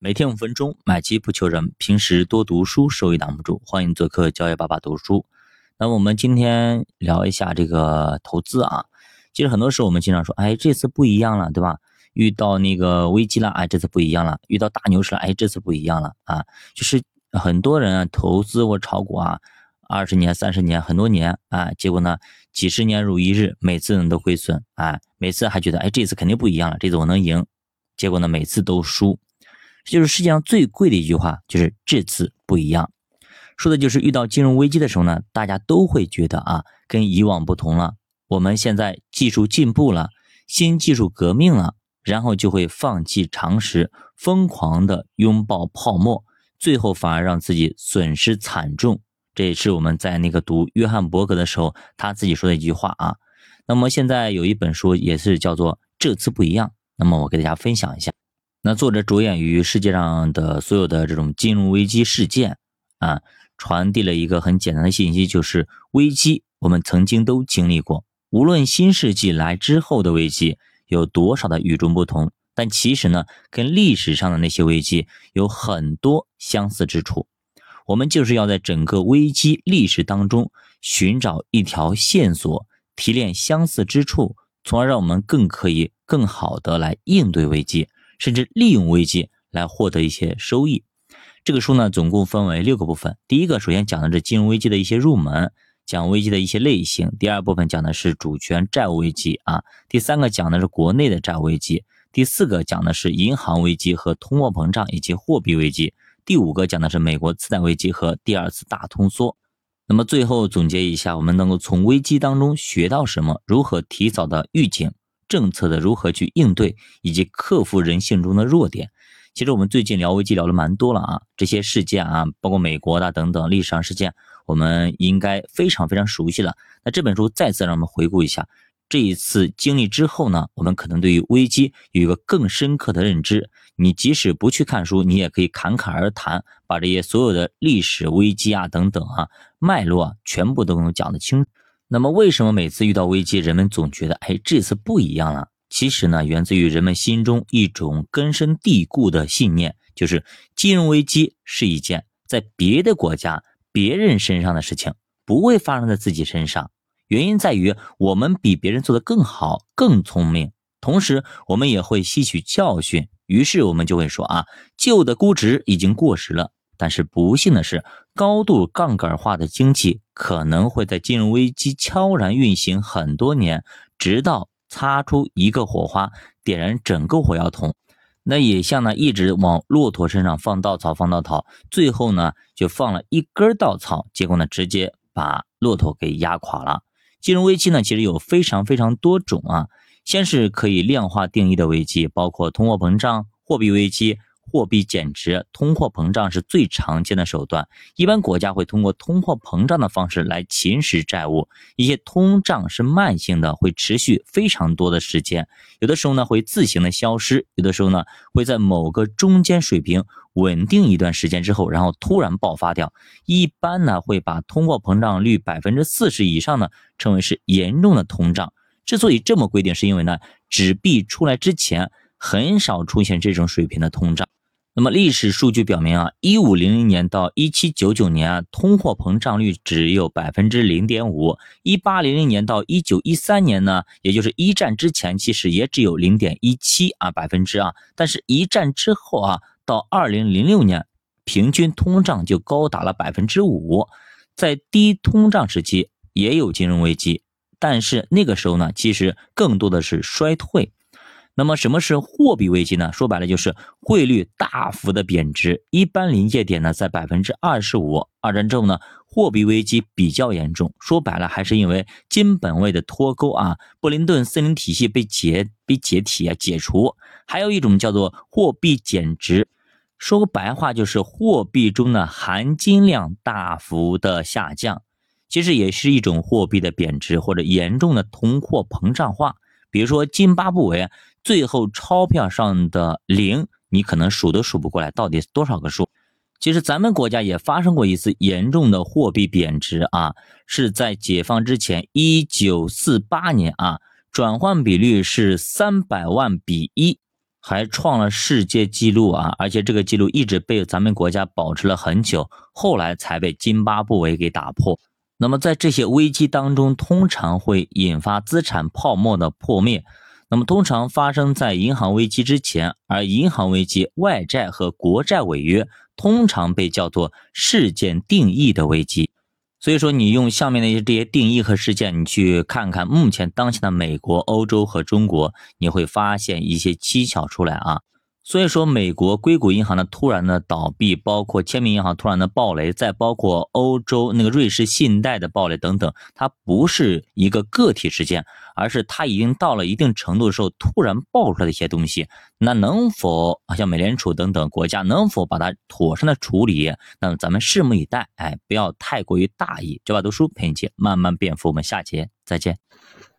每天五分钟，买基不求人。平时多读书，收益挡不住。欢迎做客教育爸爸读书。那我们今天聊一下这个投资啊。其实很多时候我们经常说，哎，这次不一样了，对吧？遇到那个危机了，哎，这次不一样了；遇到大牛市了，哎，这次不一样了啊。就是很多人啊，投资或炒股啊，二十年、三十年、很多年啊，结果呢，几十年如一日，每次呢都亏损啊，每次还觉得，哎，这次肯定不一样了，这次我能赢，结果呢，每次都输。就是世界上最贵的一句话，就是这次不一样，说的就是遇到金融危机的时候呢，大家都会觉得啊，跟以往不同了。我们现在技术进步了，新技术革命了，然后就会放弃常识，疯狂的拥抱泡沫，最后反而让自己损失惨重。这也是我们在那个读约翰伯格的时候，他自己说的一句话啊。那么现在有一本书也是叫做《这次不一样》，那么我给大家分享一下。那作者着眼于世界上的所有的这种金融危机事件啊，传递了一个很简单的信息，就是危机我们曾经都经历过。无论新世纪来之后的危机有多少的与众不同，但其实呢，跟历史上的那些危机有很多相似之处。我们就是要在整个危机历史当中寻找一条线索，提炼相似之处，从而让我们更可以更好的来应对危机。甚至利用危机来获得一些收益。这个书呢，总共分为六个部分。第一个，首先讲的是金融危机的一些入门，讲危机的一些类型。第二部分讲的是主权债务危机啊。第三个讲的是国内的债务危机。第四个讲的是银行危机和通货膨胀以及货币危机。第五个讲的是美国次贷危机和第二次大通缩。那么最后总结一下，我们能够从危机当中学到什么？如何提早的预警？政策的如何去应对，以及克服人性中的弱点。其实我们最近聊危机聊了蛮多了啊，这些事件啊，包括美国的等等历史上事件，我们应该非常非常熟悉了。那这本书再次让我们回顾一下这一次经历之后呢，我们可能对于危机有一个更深刻的认知。你即使不去看书，你也可以侃侃而谈，把这些所有的历史危机啊等等啊脉络啊全部都能讲得清。那么，为什么每次遇到危机，人们总觉得，哎，这次不一样了？其实呢，源自于人们心中一种根深蒂固的信念，就是金融危机是一件在别的国家、别人身上的事情，不会发生在自己身上。原因在于我们比别人做得更好、更聪明，同时我们也会吸取教训。于是我们就会说啊，旧的估值已经过时了。但是不幸的是，高度杠杆化的经济可能会在金融危机悄然运行很多年，直到擦出一个火花，点燃整个火药桶。那也像呢，一直往骆驼身上放稻草，放稻草，最后呢就放了一根稻草，结果呢直接把骆驼给压垮了。金融危机呢其实有非常非常多种啊，先是可以量化定义的危机，包括通货膨胀、货币危机。货币贬值、通货膨胀是最常见的手段。一般国家会通过通货膨胀的方式来侵蚀债务。一些通胀是慢性的，会持续非常多的时间。有的时候呢会自行的消失，有的时候呢会在某个中间水平稳定一段时间之后，然后突然爆发掉。一般呢会把通货膨胀率百分之四十以上呢称为是严重的通胀。之所以这么规定，是因为呢纸币出来之前很少出现这种水平的通胀。那么历史数据表明啊，一五零零年到一七九九年啊，通货膨胀率只有百分之零点五；一八零零年到一九一三年呢，也就是一战之前，其实也只有零点一七啊百分之啊。但是，一战之后啊，到二零零六年，平均通胀就高达了百分之五。在低通胀时期也有金融危机，但是那个时候呢，其实更多的是衰退。那么什么是货币危机呢？说白了就是汇率大幅的贬值，一般临界点呢在百分之二十五。二战之后呢，货币危机比较严重，说白了还是因为金本位的脱钩啊，布林顿森林体系被解被解体啊解除。还有一种叫做货币减值，说白话就是货币中的含金量大幅的下降，其实也是一种货币的贬值或者严重的通货膨胀化。比如说津巴布韦。最后钞票上的零，你可能数都数不过来，到底多少个数？其实咱们国家也发生过一次严重的货币贬值啊，是在解放之前，一九四八年啊，转换比率是三百万比一。还创了世界纪录啊！而且这个记录一直被咱们国家保持了很久，后来才被津巴布韦给打破。那么在这些危机当中，通常会引发资产泡沫的破灭。那么通常发生在银行危机之前，而银行危机、外债和国债违约通常被叫做事件定义的危机。所以说，你用下面的一些这些定义和事件，你去看看目前当前的美国、欧洲和中国，你会发现一些蹊跷出来啊。所以说，美国硅谷银行的突然的倒闭，包括签名银行突然的暴雷，再包括欧洲那个瑞士信贷的暴雷等等，它不是一个个体事件，而是它已经到了一定程度的时候突然爆出来的一些东西。那能否像美联储等等国家能否把它妥善的处理？那咱们拭目以待。哎，不要太过于大意。这把读书陪你一起慢慢变富，我们下节再见。